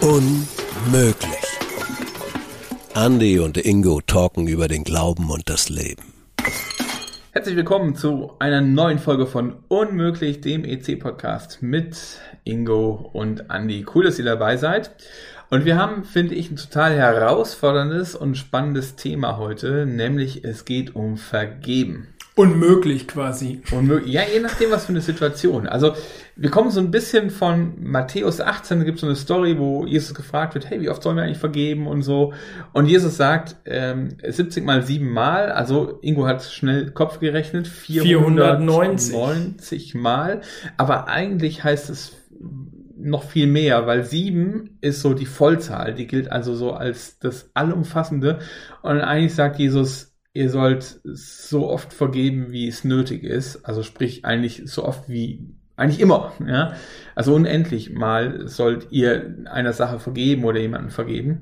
Unmöglich. Andy und Ingo talken über den Glauben und das Leben. Herzlich willkommen zu einer neuen Folge von Unmöglich, dem EC-Podcast mit Ingo und Andy. Cool, dass ihr dabei seid. Und wir haben, finde ich, ein total herausforderndes und spannendes Thema heute, nämlich es geht um Vergeben. Unmöglich quasi. Unmöglich. Ja, je nachdem, was für eine Situation. Also, wir kommen so ein bisschen von Matthäus 18, da gibt es so eine Story, wo Jesus gefragt wird, hey, wie oft sollen wir eigentlich vergeben und so. Und Jesus sagt, ähm, 70 mal 7 mal, also Ingo hat schnell Kopf gerechnet, 490, 490 mal. Aber eigentlich heißt es noch viel mehr, weil 7 ist so die Vollzahl, die gilt also so als das Allumfassende. Und eigentlich sagt Jesus, ihr sollt so oft vergeben, wie es nötig ist. Also sprich eigentlich so oft wie eigentlich immer. Ja? Also unendlich mal sollt ihr einer Sache vergeben oder jemanden vergeben.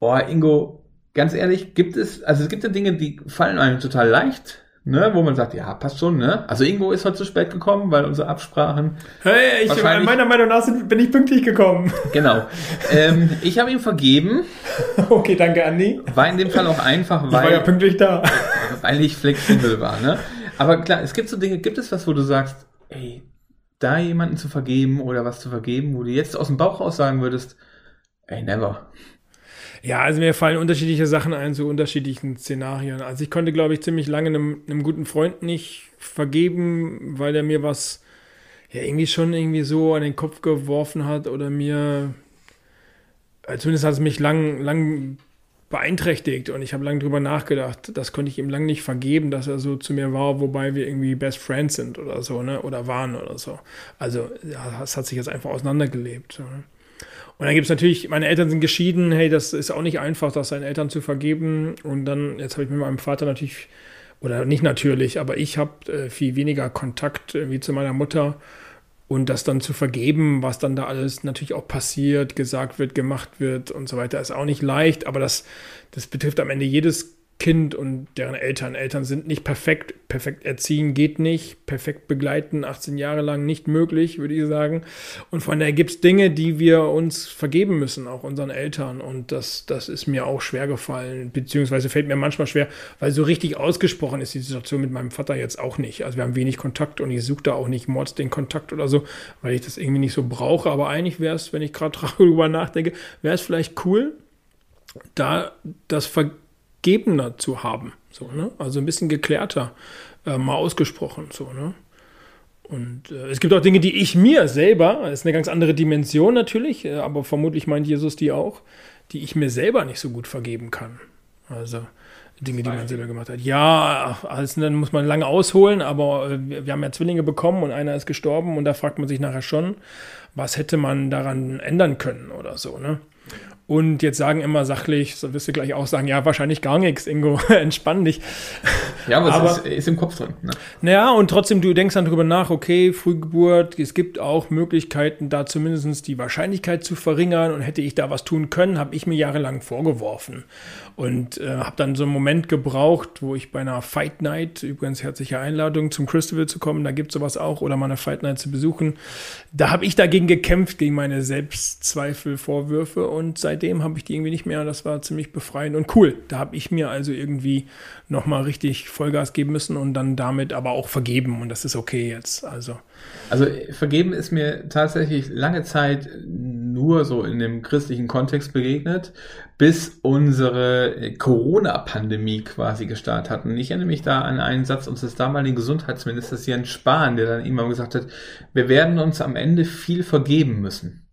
Boah, Ingo, ganz ehrlich, gibt es, also es gibt ja Dinge, die fallen einem total leicht ne, wo man sagt, ja, passt schon, ne? Also Ingo ist heute zu spät gekommen, weil unsere Absprachen. Hey, ich, meiner Meinung nach sind, bin ich pünktlich gekommen. Genau. ähm, ich habe ihm vergeben. Okay, danke, Andi. War in dem Fall auch einfach, weil. Ich war ja pünktlich da. Weil ich flexibel war, ne? Aber klar, es gibt so Dinge, gibt es was, wo du sagst, ey, da jemanden zu vergeben oder was zu vergeben, wo du jetzt aus dem Bauch raus sagen würdest, ey, never. Ja, also mir fallen unterschiedliche Sachen ein zu unterschiedlichen Szenarien. Also ich konnte, glaube ich, ziemlich lange einem, einem guten Freund nicht vergeben, weil er mir was ja irgendwie schon irgendwie so an den Kopf geworfen hat oder mir zumindest hat es mich lang, lang beeinträchtigt und ich habe lange drüber nachgedacht. Das konnte ich ihm lang nicht vergeben, dass er so zu mir war, wobei wir irgendwie Best Friends sind oder so, ne? Oder waren oder so. Also, ja, das hat sich jetzt einfach auseinandergelebt. Ne? Und dann gibt es natürlich, meine Eltern sind geschieden, hey, das ist auch nicht einfach, das seinen Eltern zu vergeben. Und dann, jetzt habe ich mit meinem Vater natürlich, oder nicht natürlich, aber ich habe äh, viel weniger Kontakt äh, wie zu meiner Mutter. Und das dann zu vergeben, was dann da alles natürlich auch passiert, gesagt wird, gemacht wird und so weiter, ist auch nicht leicht, aber das, das betrifft am Ende jedes Kind und deren Eltern. Eltern sind nicht perfekt. Perfekt erziehen geht nicht. Perfekt begleiten 18 Jahre lang nicht möglich, würde ich sagen. Und von daher gibt es Dinge, die wir uns vergeben müssen, auch unseren Eltern. Und das, das ist mir auch schwer gefallen, beziehungsweise fällt mir manchmal schwer, weil so richtig ausgesprochen ist die Situation mit meinem Vater jetzt auch nicht. Also wir haben wenig Kontakt und ich suche da auch nicht mords den Kontakt oder so, weil ich das irgendwie nicht so brauche. Aber eigentlich wäre es, wenn ich gerade darüber nachdenke, wäre es vielleicht cool, da das Vergeben gegebener zu haben. So, ne? Also ein bisschen geklärter, äh, mal ausgesprochen. So, ne? Und äh, es gibt auch Dinge, die ich mir selber, das ist eine ganz andere Dimension natürlich, äh, aber vermutlich meint Jesus die auch, die ich mir selber nicht so gut vergeben kann. Also Dinge, die man selber gemacht hat. Ja, also dann muss man lange ausholen, aber äh, wir, wir haben ja Zwillinge bekommen und einer ist gestorben und da fragt man sich nachher schon, was hätte man daran ändern können oder so, ne? Und jetzt sagen immer sachlich, so wirst du gleich auch sagen, ja, wahrscheinlich gar nichts, Ingo, entspann dich. Ja, aber, aber es ist, ist, im Kopf drin. Ne? Naja, und trotzdem, du denkst dann drüber nach, okay, Frühgeburt, es gibt auch Möglichkeiten, da zumindest die Wahrscheinlichkeit zu verringern und hätte ich da was tun können, habe ich mir jahrelang vorgeworfen. Und äh, habe dann so einen Moment gebraucht, wo ich bei einer Fight Night, übrigens herzliche Einladung zum Christabel zu kommen, da gibt es sowas auch, oder mal eine Fight Night zu besuchen, da habe ich dagegen gekämpft, gegen meine Selbstzweifel, Vorwürfe und seitdem habe ich die irgendwie nicht mehr. Das war ziemlich befreiend und cool. Da habe ich mir also irgendwie nochmal richtig Vollgas geben müssen und dann damit aber auch vergeben und das ist okay jetzt. Also. Also vergeben ist mir tatsächlich lange Zeit nur so in dem christlichen Kontext begegnet, bis unsere Corona-Pandemie quasi gestartet hat. Und ich erinnere mich da an einen Satz unseres damaligen Gesundheitsministers Jens Spahn, der dann immer gesagt hat, wir werden uns am Ende viel vergeben müssen.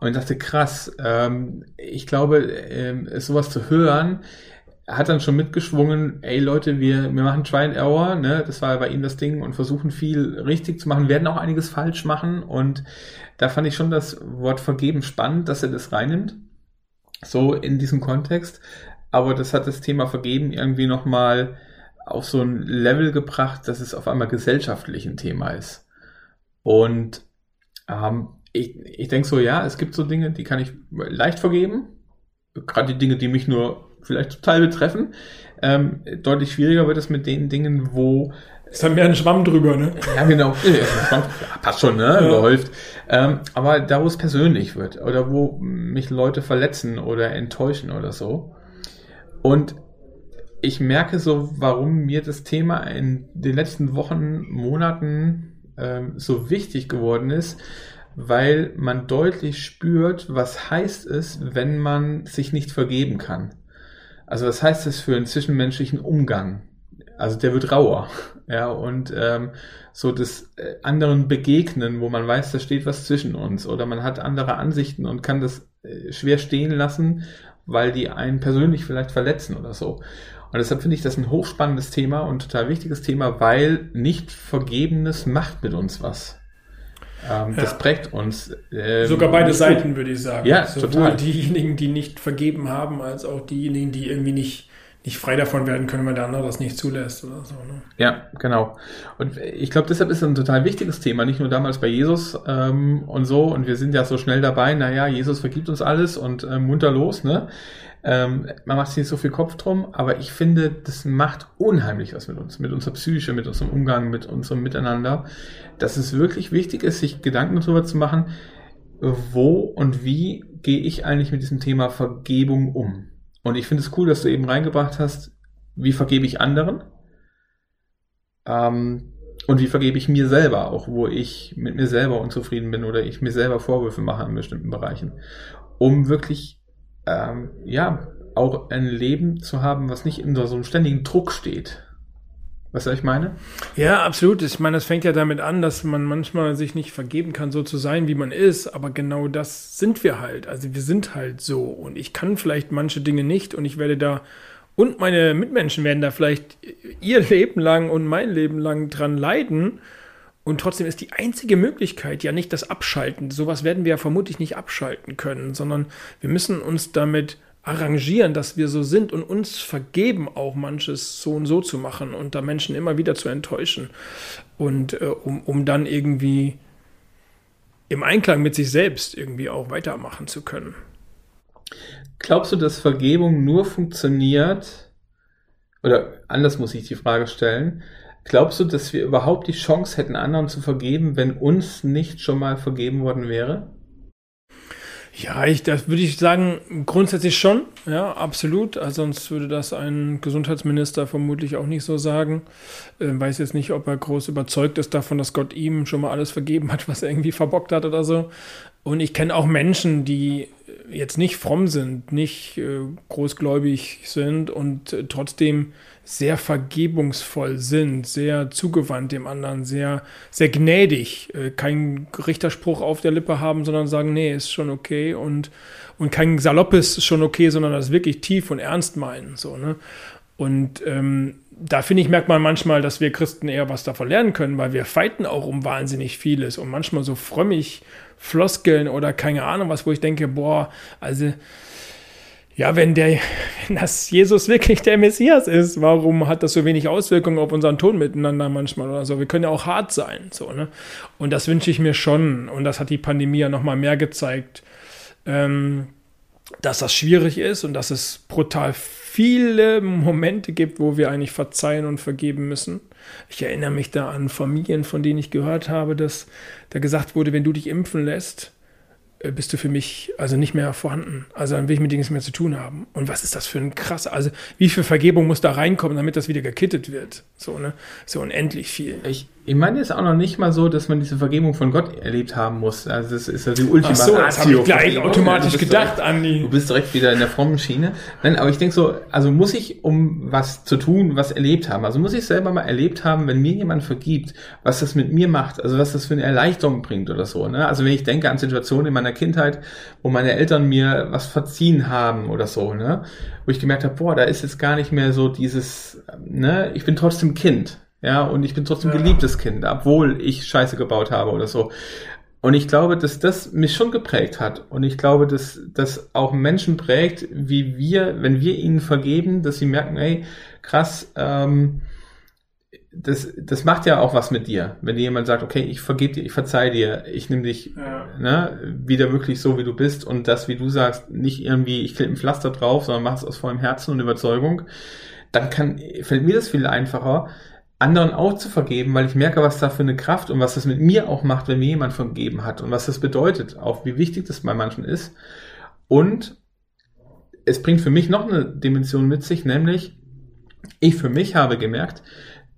Und ich dachte, krass, ähm, ich glaube, ähm, sowas zu hören, hat dann schon mitgeschwungen, ey Leute, wir, wir machen Try and Error, ne? Das war bei ihm das Ding und versuchen viel richtig zu machen, werden auch einiges falsch machen. Und da fand ich schon das Wort vergeben spannend, dass er das reinnimmt. So in diesem Kontext. Aber das hat das Thema Vergeben irgendwie nochmal auf so ein Level gebracht, dass es auf einmal gesellschaftlich ein Thema ist. Und ähm, ich, ich denke so, ja, es gibt so Dinge, die kann ich leicht vergeben. Gerade die Dinge, die mich nur vielleicht total betreffen. Ähm, deutlich schwieriger wird es mit den Dingen, wo Ist dann mehr ein Schwamm drüber, ne? Ja, genau. Ja, passt schon, ne? Ja. Überhäuft. Ähm, aber da, wo es persönlich wird oder wo mich Leute verletzen oder enttäuschen oder so. Und ich merke so, warum mir das Thema in den letzten Wochen, Monaten ähm, so wichtig geworden ist, weil man deutlich spürt, was heißt es, wenn man sich nicht vergeben kann. Also was heißt es für einen zwischenmenschlichen Umgang? Also der wird rauer, ja, und ähm, so des äh, anderen Begegnen, wo man weiß, da steht was zwischen uns oder man hat andere Ansichten und kann das äh, schwer stehen lassen, weil die einen persönlich vielleicht verletzen oder so. Und deshalb finde ich das ein hochspannendes Thema und total wichtiges Thema, weil nicht Vergebenes macht mit uns was. Ähm, ja. Das prägt uns. Ähm, Sogar beide Seiten, würde ich sagen. Ja, Sowohl total. diejenigen, die nicht vergeben haben, als auch diejenigen, die irgendwie nicht nicht frei davon werden können, weil der andere das nicht zulässt oder so. Ne? Ja, genau. Und ich glaube, deshalb ist es ein total wichtiges Thema, nicht nur damals bei Jesus ähm, und so. Und wir sind ja so schnell dabei, naja, Jesus vergibt uns alles und äh, munter los, ne? Ähm, man macht sich nicht so viel Kopf drum, aber ich finde, das macht unheimlich was mit uns, mit unserer Psyche, mit unserem Umgang, mit unserem Miteinander, dass es wirklich wichtig ist, sich Gedanken darüber zu machen, wo und wie gehe ich eigentlich mit diesem Thema Vergebung um. Und ich finde es cool, dass du eben reingebracht hast, wie vergebe ich anderen ähm, und wie vergebe ich mir selber, auch wo ich mit mir selber unzufrieden bin oder ich mir selber Vorwürfe mache in bestimmten Bereichen, um wirklich ähm, ja, auch ein Leben zu haben, was nicht unter so einem ständigen Druck steht. Was ich meine? Ja, absolut. Ich meine, das fängt ja damit an, dass man manchmal sich nicht vergeben kann, so zu sein, wie man ist. Aber genau das sind wir halt. Also wir sind halt so. Und ich kann vielleicht manche Dinge nicht und ich werde da und meine Mitmenschen werden da vielleicht ihr Leben lang und mein Leben lang dran leiden. Und trotzdem ist die einzige Möglichkeit ja nicht das Abschalten. Sowas werden wir ja vermutlich nicht abschalten können, sondern wir müssen uns damit arrangieren, dass wir so sind und uns vergeben, auch manches so und so zu machen und da Menschen immer wieder zu enttäuschen. Und äh, um, um dann irgendwie im Einklang mit sich selbst irgendwie auch weitermachen zu können. Glaubst du, dass Vergebung nur funktioniert, oder anders muss ich die Frage stellen, Glaubst du, dass wir überhaupt die Chance hätten, anderen zu vergeben, wenn uns nicht schon mal vergeben worden wäre? Ja, ich, das würde ich sagen, grundsätzlich schon, ja, absolut. Also sonst würde das ein Gesundheitsminister vermutlich auch nicht so sagen. Äh, weiß jetzt nicht, ob er groß überzeugt ist davon, dass Gott ihm schon mal alles vergeben hat, was er irgendwie verbockt hat oder so. Und ich kenne auch Menschen, die jetzt nicht fromm sind, nicht äh, großgläubig sind und äh, trotzdem sehr vergebungsvoll sind, sehr zugewandt dem anderen, sehr, sehr gnädig, äh, keinen Richterspruch auf der Lippe haben, sondern sagen, nee, ist schon okay und, und kein Saloppes schon okay, sondern das wirklich tief und ernst meinen, so, ne? Und ähm, da finde ich, merkt man manchmal, dass wir Christen eher was davon lernen können, weil wir fighten auch um wahnsinnig vieles und manchmal so frömmig Floskeln oder keine Ahnung was, wo ich denke, boah, also ja, wenn der, wenn das Jesus wirklich der Messias ist, warum hat das so wenig Auswirkungen auf unseren Ton miteinander manchmal oder so? Wir können ja auch hart sein, so, ne? Und das wünsche ich mir schon. Und das hat die Pandemie ja nochmal mehr gezeigt, ähm, dass das schwierig ist und dass es brutal viele Momente gibt, wo wir eigentlich verzeihen und vergeben müssen. Ich erinnere mich da an Familien, von denen ich gehört habe, dass da gesagt wurde, wenn du dich impfen lässt, äh, bist du für mich also nicht mehr vorhanden. Also dann will ich mit dir nichts mehr zu tun haben. Und was ist das für ein krasser, also wie viel Vergebung muss da reinkommen, damit das wieder gekittet wird? So, ne? So unendlich viel. Ich, ich meine, es ist auch noch nicht mal so, dass man diese Vergebung von Gott erlebt haben muss. Also das ist ja die Ultima Ach so, das habe ich gleich automatisch gedacht, direkt, Andi. Du bist direkt wieder in der frommen Schiene. Nein, aber ich denke so, also muss ich, um was zu tun, was erlebt haben, also muss ich selber mal erlebt haben, wenn mir jemand vergibt, was das mit mir macht, also was das für eine Erleichterung bringt oder so. Ne? Also wenn ich denke an Situationen in meiner Kindheit, wo meine Eltern mir was verziehen haben oder so, ne? wo ich gemerkt habe, boah, da ist jetzt gar nicht mehr so dieses, ne, ich bin trotzdem Kind. Ja, und ich bin trotzdem ja. geliebtes Kind, obwohl ich Scheiße gebaut habe oder so. Und ich glaube, dass das mich schon geprägt hat. Und ich glaube, dass das auch Menschen prägt, wie wir, wenn wir ihnen vergeben, dass sie merken, ey, krass, ähm, das, das macht ja auch was mit dir, wenn dir jemand sagt, okay, ich vergebe dir, ich verzeih dir, ich nehme dich ja. ne, wieder wirklich so, wie du bist und das, wie du sagst, nicht irgendwie, ich klebe ein Pflaster drauf, sondern mach es aus vollem Herzen und Überzeugung, dann kann, fällt mir das viel einfacher, anderen auch zu vergeben, weil ich merke, was da für eine Kraft und was das mit mir auch macht, wenn mir jemand vergeben hat und was das bedeutet, auch wie wichtig das bei manchen ist. Und es bringt für mich noch eine Dimension mit sich, nämlich ich für mich habe gemerkt,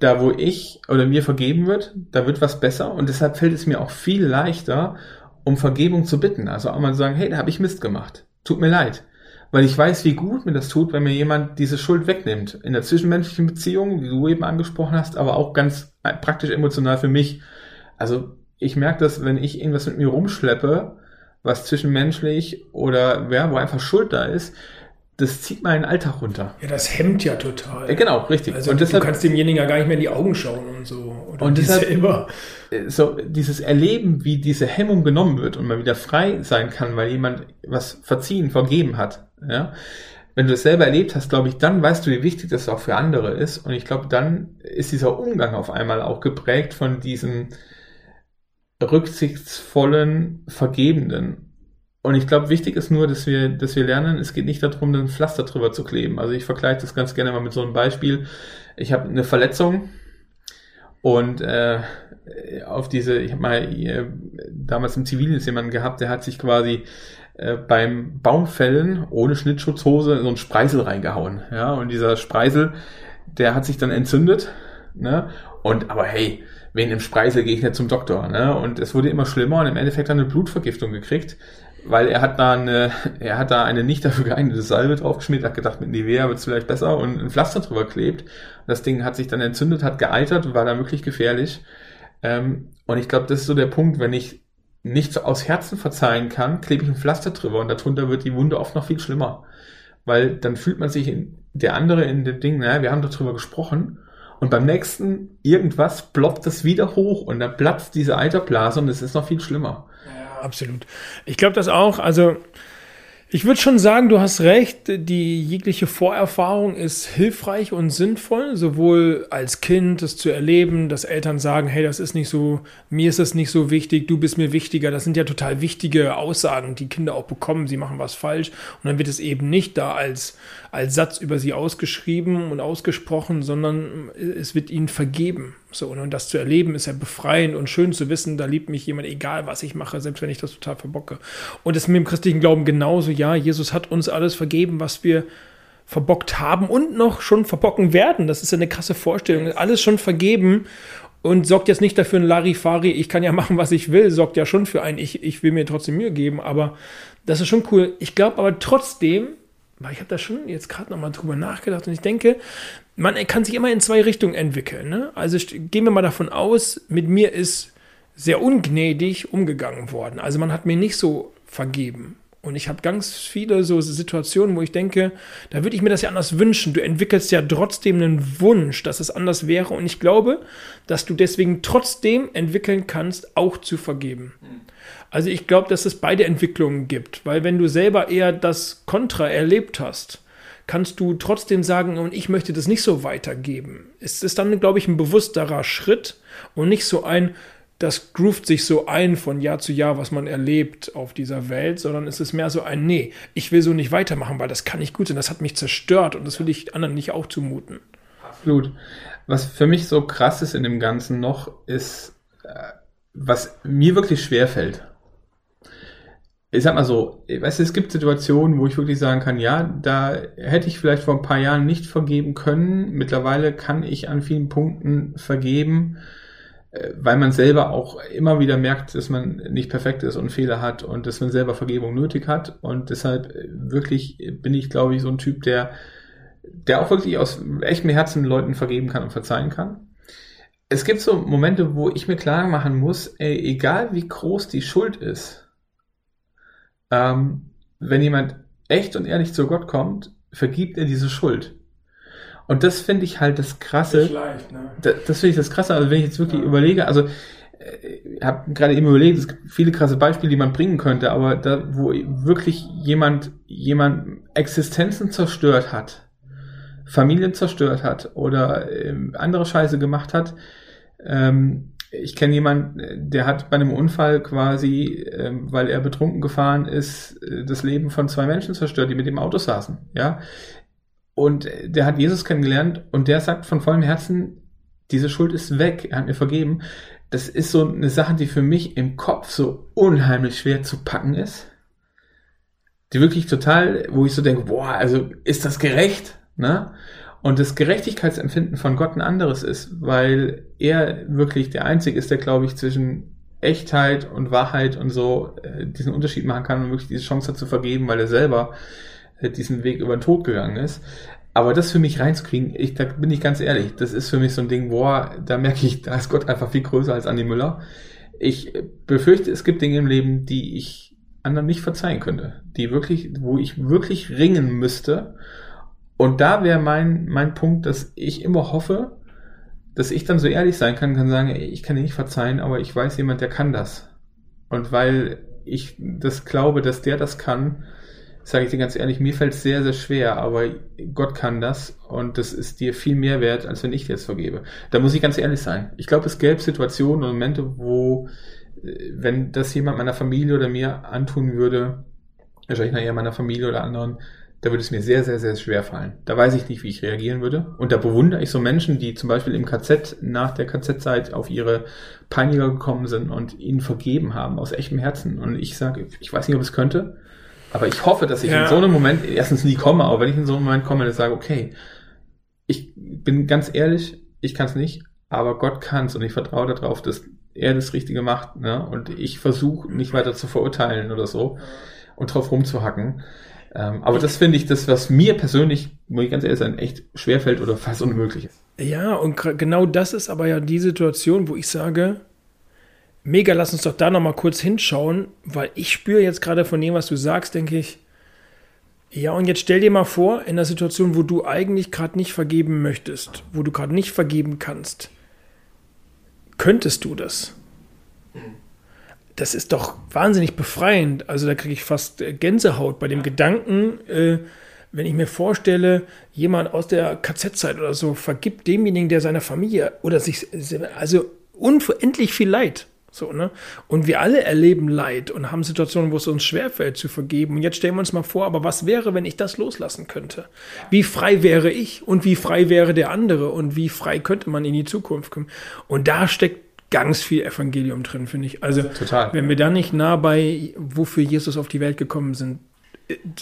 da wo ich oder mir vergeben wird, da wird was besser und deshalb fällt es mir auch viel leichter, um Vergebung zu bitten. Also auch mal zu sagen, hey, da habe ich Mist gemacht. Tut mir leid. Weil ich weiß, wie gut mir das tut, wenn mir jemand diese Schuld wegnimmt. In der zwischenmenschlichen Beziehung, wie du eben angesprochen hast, aber auch ganz praktisch emotional für mich. Also ich merke das, wenn ich irgendwas mit mir rumschleppe, was zwischenmenschlich oder wer, wo einfach Schuld da ist, das zieht meinen Alltag runter. Ja, das hemmt ja total. Ja, genau, richtig. Also und du deshalb, kannst demjenigen ja gar nicht mehr in die Augen schauen und so. Oder und deshalb, selber. Äh, so dieses Erleben, wie diese Hemmung genommen wird und man wieder frei sein kann, weil jemand was verziehen, vergeben hat. Ja? Wenn du es selber erlebt hast, glaube ich, dann weißt du, wie wichtig das auch für andere ist. Und ich glaube, dann ist dieser Umgang auf einmal auch geprägt von diesem rücksichtsvollen, vergebenden. Und ich glaube, wichtig ist nur, dass wir, dass wir lernen, es geht nicht darum, ein Pflaster drüber zu kleben. Also ich vergleiche das ganz gerne mal mit so einem Beispiel. Ich habe eine Verletzung und äh, auf diese, ich habe mal äh, damals im Zivildienst jemanden gehabt, der hat sich quasi äh, beim Baumfällen ohne Schnittschutzhose so ein Spreisel reingehauen. Ja, und dieser Spreisel, der hat sich dann entzündet. Ne? Und aber hey, wen im Spreisel gehe ich nicht zum Doktor. Ne? Und es wurde immer schlimmer und im Endeffekt hat er eine Blutvergiftung gekriegt weil er hat da eine, er hat da eine nicht dafür geeignete Salbe draufgeschmiert, hat gedacht, mit Nivea wird es vielleicht besser und ein Pflaster drüber klebt. Das Ding hat sich dann entzündet, hat geeitert, war dann wirklich gefährlich. Ähm, und ich glaube, das ist so der Punkt, wenn ich nicht so aus Herzen verzeihen kann, klebe ich ein Pflaster drüber und darunter wird die Wunde oft noch viel schlimmer. Weil dann fühlt man sich in, der andere in dem Ding, naja, wir haben doch drüber gesprochen. Und beim nächsten irgendwas ploppt das wieder hoch und dann platzt diese Eiterblase und es ist noch viel schlimmer absolut. Ich glaube das auch. Also ich würde schon sagen, du hast recht, die jegliche Vorerfahrung ist hilfreich und sinnvoll, sowohl als Kind das zu erleben, dass Eltern sagen, hey, das ist nicht so, mir ist das nicht so wichtig, du bist mir wichtiger. Das sind ja total wichtige Aussagen, die Kinder auch bekommen, sie machen was falsch und dann wird es eben nicht da als, als Satz über sie ausgeschrieben und ausgesprochen, sondern es wird ihnen vergeben. So, und das zu erleben ist ja befreiend und schön zu wissen, da liebt mich jemand, egal was ich mache, selbst wenn ich das total verbocke. Und es ist mit dem christlichen Glauben genauso, ja, Jesus hat uns alles vergeben, was wir verbockt haben und noch schon verbocken werden. Das ist ja eine krasse Vorstellung. Alles schon vergeben und sorgt jetzt nicht dafür ein Larifari, ich kann ja machen, was ich will, sorgt ja schon für ein, ich, ich will mir trotzdem Mühe geben, aber das ist schon cool. Ich glaube aber trotzdem, ich habe da schon jetzt gerade nochmal drüber nachgedacht und ich denke, man kann sich immer in zwei Richtungen entwickeln. Ne? Also gehen wir mal davon aus, mit mir ist sehr ungnädig umgegangen worden. Also man hat mir nicht so vergeben. Und ich habe ganz viele so Situationen, wo ich denke, da würde ich mir das ja anders wünschen. Du entwickelst ja trotzdem einen Wunsch, dass es anders wäre. Und ich glaube, dass du deswegen trotzdem entwickeln kannst, auch zu vergeben. Also ich glaube, dass es beide Entwicklungen gibt. Weil wenn du selber eher das Kontra erlebt hast, kannst du trotzdem sagen, und ich möchte das nicht so weitergeben. Es ist dann, glaube ich, ein bewussterer Schritt und nicht so ein, das groovt sich so ein von Jahr zu Jahr, was man erlebt auf dieser Welt, sondern es ist mehr so ein, nee, ich will so nicht weitermachen, weil das kann nicht gut sein, das hat mich zerstört und das will ich anderen nicht auch zumuten. Absolut. Was für mich so krass ist in dem Ganzen noch, ist, äh, was mir wirklich schwer fällt ich sag mal so, weißt du, es gibt Situationen, wo ich wirklich sagen kann, ja, da hätte ich vielleicht vor ein paar Jahren nicht vergeben können. Mittlerweile kann ich an vielen Punkten vergeben, weil man selber auch immer wieder merkt, dass man nicht perfekt ist und Fehler hat und dass man selber Vergebung nötig hat. Und deshalb äh, wirklich bin ich, glaube ich, so ein Typ, der, der auch wirklich aus echtem Herzen Leuten vergeben kann und verzeihen kann. Es gibt so Momente, wo ich mir klar machen muss, ey, egal wie groß die Schuld ist, ähm, wenn jemand echt und ehrlich zu Gott kommt, vergibt er diese Schuld. Und das finde ich halt das Krasse. Leicht, ne? Das, das finde ich das Krasse. Also wenn ich jetzt wirklich ja. überlege, also ich äh, habe gerade eben überlegt, es gibt viele krasse Beispiele, die man bringen könnte, aber da, wo wirklich jemand, jemand Existenzen zerstört hat, Familien zerstört hat oder äh, andere Scheiße gemacht hat, ähm, ich kenne jemanden, der hat bei einem Unfall quasi, ähm, weil er betrunken gefahren ist, äh, das Leben von zwei Menschen zerstört, die mit dem Auto saßen. Ja, und der hat Jesus kennengelernt und der sagt von vollem Herzen, diese Schuld ist weg, er hat mir vergeben. Das ist so eine Sache, die für mich im Kopf so unheimlich schwer zu packen ist. Die wirklich total, wo ich so denke, boah, also ist das gerecht? Ne? Und das Gerechtigkeitsempfinden von Gott ein anderes ist, weil er wirklich der Einzige ist, der, glaube ich, zwischen Echtheit und Wahrheit und so äh, diesen Unterschied machen kann und wirklich diese Chance hat zu vergeben, weil er selber diesen Weg über den Tod gegangen ist. Aber das für mich reinzukriegen, ich, da bin ich ganz ehrlich, das ist für mich so ein Ding, boah, da merke ich, da ist Gott einfach viel größer als Andi Müller. Ich befürchte, es gibt Dinge im Leben, die ich anderen nicht verzeihen könnte, die wirklich, wo ich wirklich ringen müsste. Und da wäre mein, mein Punkt, dass ich immer hoffe, dass ich dann so ehrlich sein kann, kann sagen, ich kann dir nicht verzeihen, aber ich weiß jemand, der kann das. Und weil ich das glaube, dass der das kann, sage ich dir ganz ehrlich, mir fällt es sehr, sehr schwer, aber Gott kann das und das ist dir viel mehr wert, als wenn ich dir das vergebe. Da muss ich ganz ehrlich sein. Ich glaube, es gäbe Situationen und Momente, wo, äh, wenn das jemand meiner Familie oder mir antun würde, wahrscheinlich nachher meiner Familie oder anderen, da würde es mir sehr, sehr, sehr schwer fallen. Da weiß ich nicht, wie ich reagieren würde. Und da bewundere ich so Menschen, die zum Beispiel im KZ nach der KZ-Zeit auf ihre Peiniger gekommen sind und ihnen vergeben haben aus echtem Herzen. Und ich sage, ich weiß nicht, ob es könnte, aber ich hoffe, dass ich ja. in so einem Moment erstens nie komme, aber wenn ich in so einem Moment komme, dann sage, okay, ich bin ganz ehrlich, ich kann es nicht, aber Gott kann es und ich vertraue darauf, dass er das Richtige macht. Ne? Und ich versuche nicht weiter zu verurteilen oder so und drauf rumzuhacken. Ähm, aber das finde ich das, was mir persönlich, muss ich ganz ehrlich sein, echt schwerfällt oder fast unmöglich ist. Ja, und genau das ist aber ja die Situation, wo ich sage, Mega, lass uns doch da nochmal kurz hinschauen, weil ich spüre jetzt gerade von dem, was du sagst, denke ich, ja, und jetzt stell dir mal vor, in der Situation, wo du eigentlich gerade nicht vergeben möchtest, wo du gerade nicht vergeben kannst, könntest du das? Das ist doch wahnsinnig befreiend. Also da kriege ich fast äh, Gänsehaut bei dem Gedanken, äh, wenn ich mir vorstelle, jemand aus der KZ-Zeit oder so vergibt demjenigen, der seiner Familie oder sich, also unendlich viel Leid so, ne? Und wir alle erleben Leid und haben Situationen, wo es uns schwerfällt zu vergeben. Und jetzt stellen wir uns mal vor, aber was wäre, wenn ich das loslassen könnte? Wie frei wäre ich und wie frei wäre der andere und wie frei könnte man in die Zukunft kommen? Und da steckt ganz viel Evangelium drin, finde ich. Also, Total. wenn wir da nicht nah bei, wofür Jesus auf die Welt gekommen sind,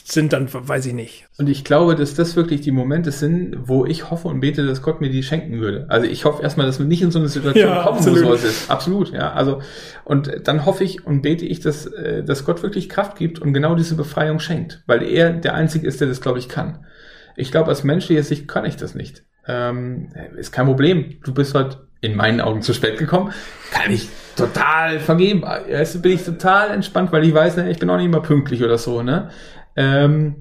sind, dann weiß ich nicht. Und ich glaube, dass das wirklich die Momente sind, wo ich hoffe und bete, dass Gott mir die schenken würde. Also ich hoffe erstmal, dass wir nicht in so eine Situation ja, kommen, absolut. wo sowas ist. Absolut, ja. Also, und dann hoffe ich und bete ich, dass, äh, dass Gott wirklich Kraft gibt und genau diese Befreiung schenkt. Weil er der Einzige ist, der das, glaube ich, kann. Ich glaube, als menschliche Sicht kann ich das nicht. Ähm, ist kein Problem. Du bist halt in meinen Augen zu spät gekommen. Kann ich total vergeben. Erst bin ich total entspannt, weil ich weiß, ne, ich bin auch nicht immer pünktlich oder so, ne? Ähm,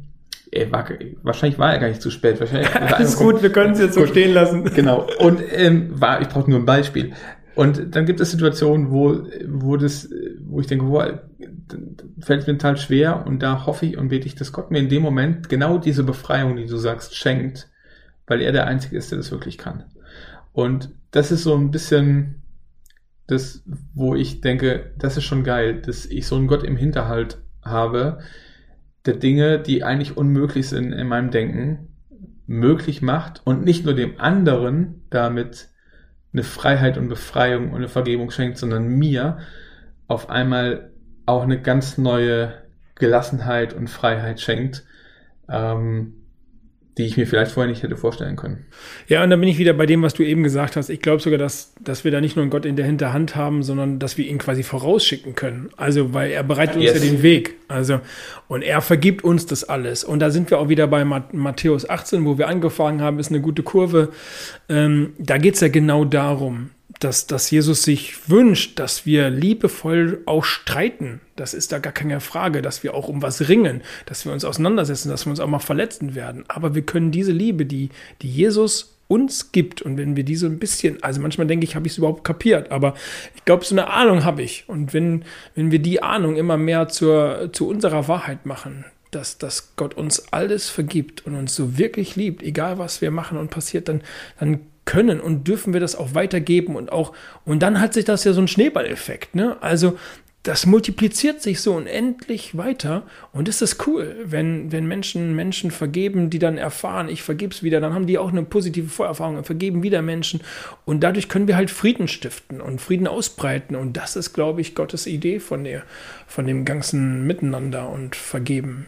er war, wahrscheinlich war er gar nicht zu spät. Wahrscheinlich Alles gut, wir können es jetzt so stehen lassen. Genau. Und ähm, war, ich brauche nur ein Beispiel. Und dann gibt es Situationen, wo, wo das, wo ich denke, wo fällt mir total schwer und da hoffe ich und bete ich, dass Gott mir in dem Moment genau diese Befreiung, die du sagst, schenkt, weil er der Einzige ist, der das wirklich kann. Und das ist so ein bisschen das, wo ich denke, das ist schon geil, dass ich so einen Gott im Hinterhalt habe, der Dinge, die eigentlich unmöglich sind in meinem Denken, möglich macht und nicht nur dem anderen damit eine Freiheit und Befreiung und eine Vergebung schenkt, sondern mir auf einmal auch eine ganz neue Gelassenheit und Freiheit schenkt, ähm, die ich mir vielleicht vorher nicht hätte vorstellen können. Ja, und dann bin ich wieder bei dem, was du eben gesagt hast. Ich glaube sogar, dass, dass wir da nicht nur einen Gott in der Hinterhand haben, sondern dass wir ihn quasi vorausschicken können. Also, weil er bereitet yes. uns ja den Weg. Also, und er vergibt uns das alles. Und da sind wir auch wieder bei Matthäus 18, wo wir angefangen haben, ist eine gute Kurve. Ähm, da geht es ja genau darum, dass, dass Jesus sich wünscht, dass wir liebevoll auch streiten. Das ist da gar keine Frage, dass wir auch um was ringen, dass wir uns auseinandersetzen, dass wir uns auch mal verletzen werden. Aber wir können diese Liebe, die, die Jesus uns gibt und wenn wir diese ein bisschen, also manchmal denke ich, habe ich es überhaupt kapiert, aber ich glaube, so eine Ahnung habe ich. Und wenn, wenn wir die Ahnung immer mehr zur, zu unserer Wahrheit machen, dass, dass Gott uns alles vergibt und uns so wirklich liebt, egal was wir machen und passiert, dann, dann können und dürfen wir das auch weitergeben und auch, und dann hat sich das ja so ein Schneeballeffekt, ne? Also, das multipliziert sich so unendlich weiter und ist das cool, wenn, wenn Menschen Menschen vergeben, die dann erfahren, ich vergeb's wieder, dann haben die auch eine positive Vorerfahrung und vergeben wieder Menschen und dadurch können wir halt Frieden stiften und Frieden ausbreiten und das ist, glaube ich, Gottes Idee von der, von dem ganzen Miteinander und Vergeben.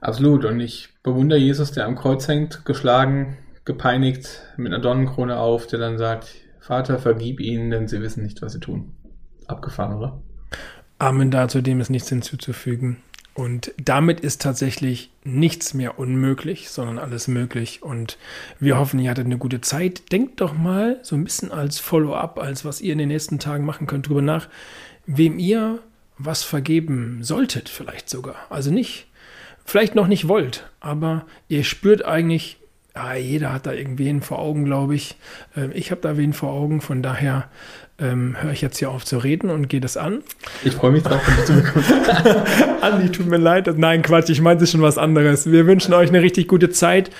Absolut und ich bewundere Jesus, der am Kreuz hängt, geschlagen, gepeinigt, mit einer Dornenkrone auf, der dann sagt, Vater, vergib ihnen, denn sie wissen nicht, was sie tun. Abgefahren, oder? Amen, dazu dem ist nichts hinzuzufügen. Und damit ist tatsächlich nichts mehr unmöglich, sondern alles möglich. Und wir hoffen, ihr hattet eine gute Zeit. Denkt doch mal so ein bisschen als Follow-up, als was ihr in den nächsten Tagen machen könnt, drüber nach, wem ihr was vergeben solltet, vielleicht sogar. Also nicht, vielleicht noch nicht wollt, aber ihr spürt eigentlich, ja, jeder hat da irgendwen vor Augen, glaube ich. Ähm, ich habe da wen vor Augen, von daher ähm, höre ich jetzt hier auf zu reden und gehe das an. Ich freue mich drauf, wenn du zurückkommst. Andi, tut mir leid. Nein, Quatsch, ich meinte schon was anderes. Wir wünschen euch eine richtig gute Zeit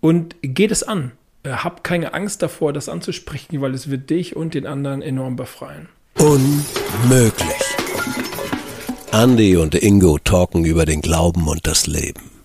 und geht es an. Äh, habt keine Angst davor, das anzusprechen, weil es wird dich und den anderen enorm befreien. Unmöglich. Andi und Ingo talken über den Glauben und das Leben.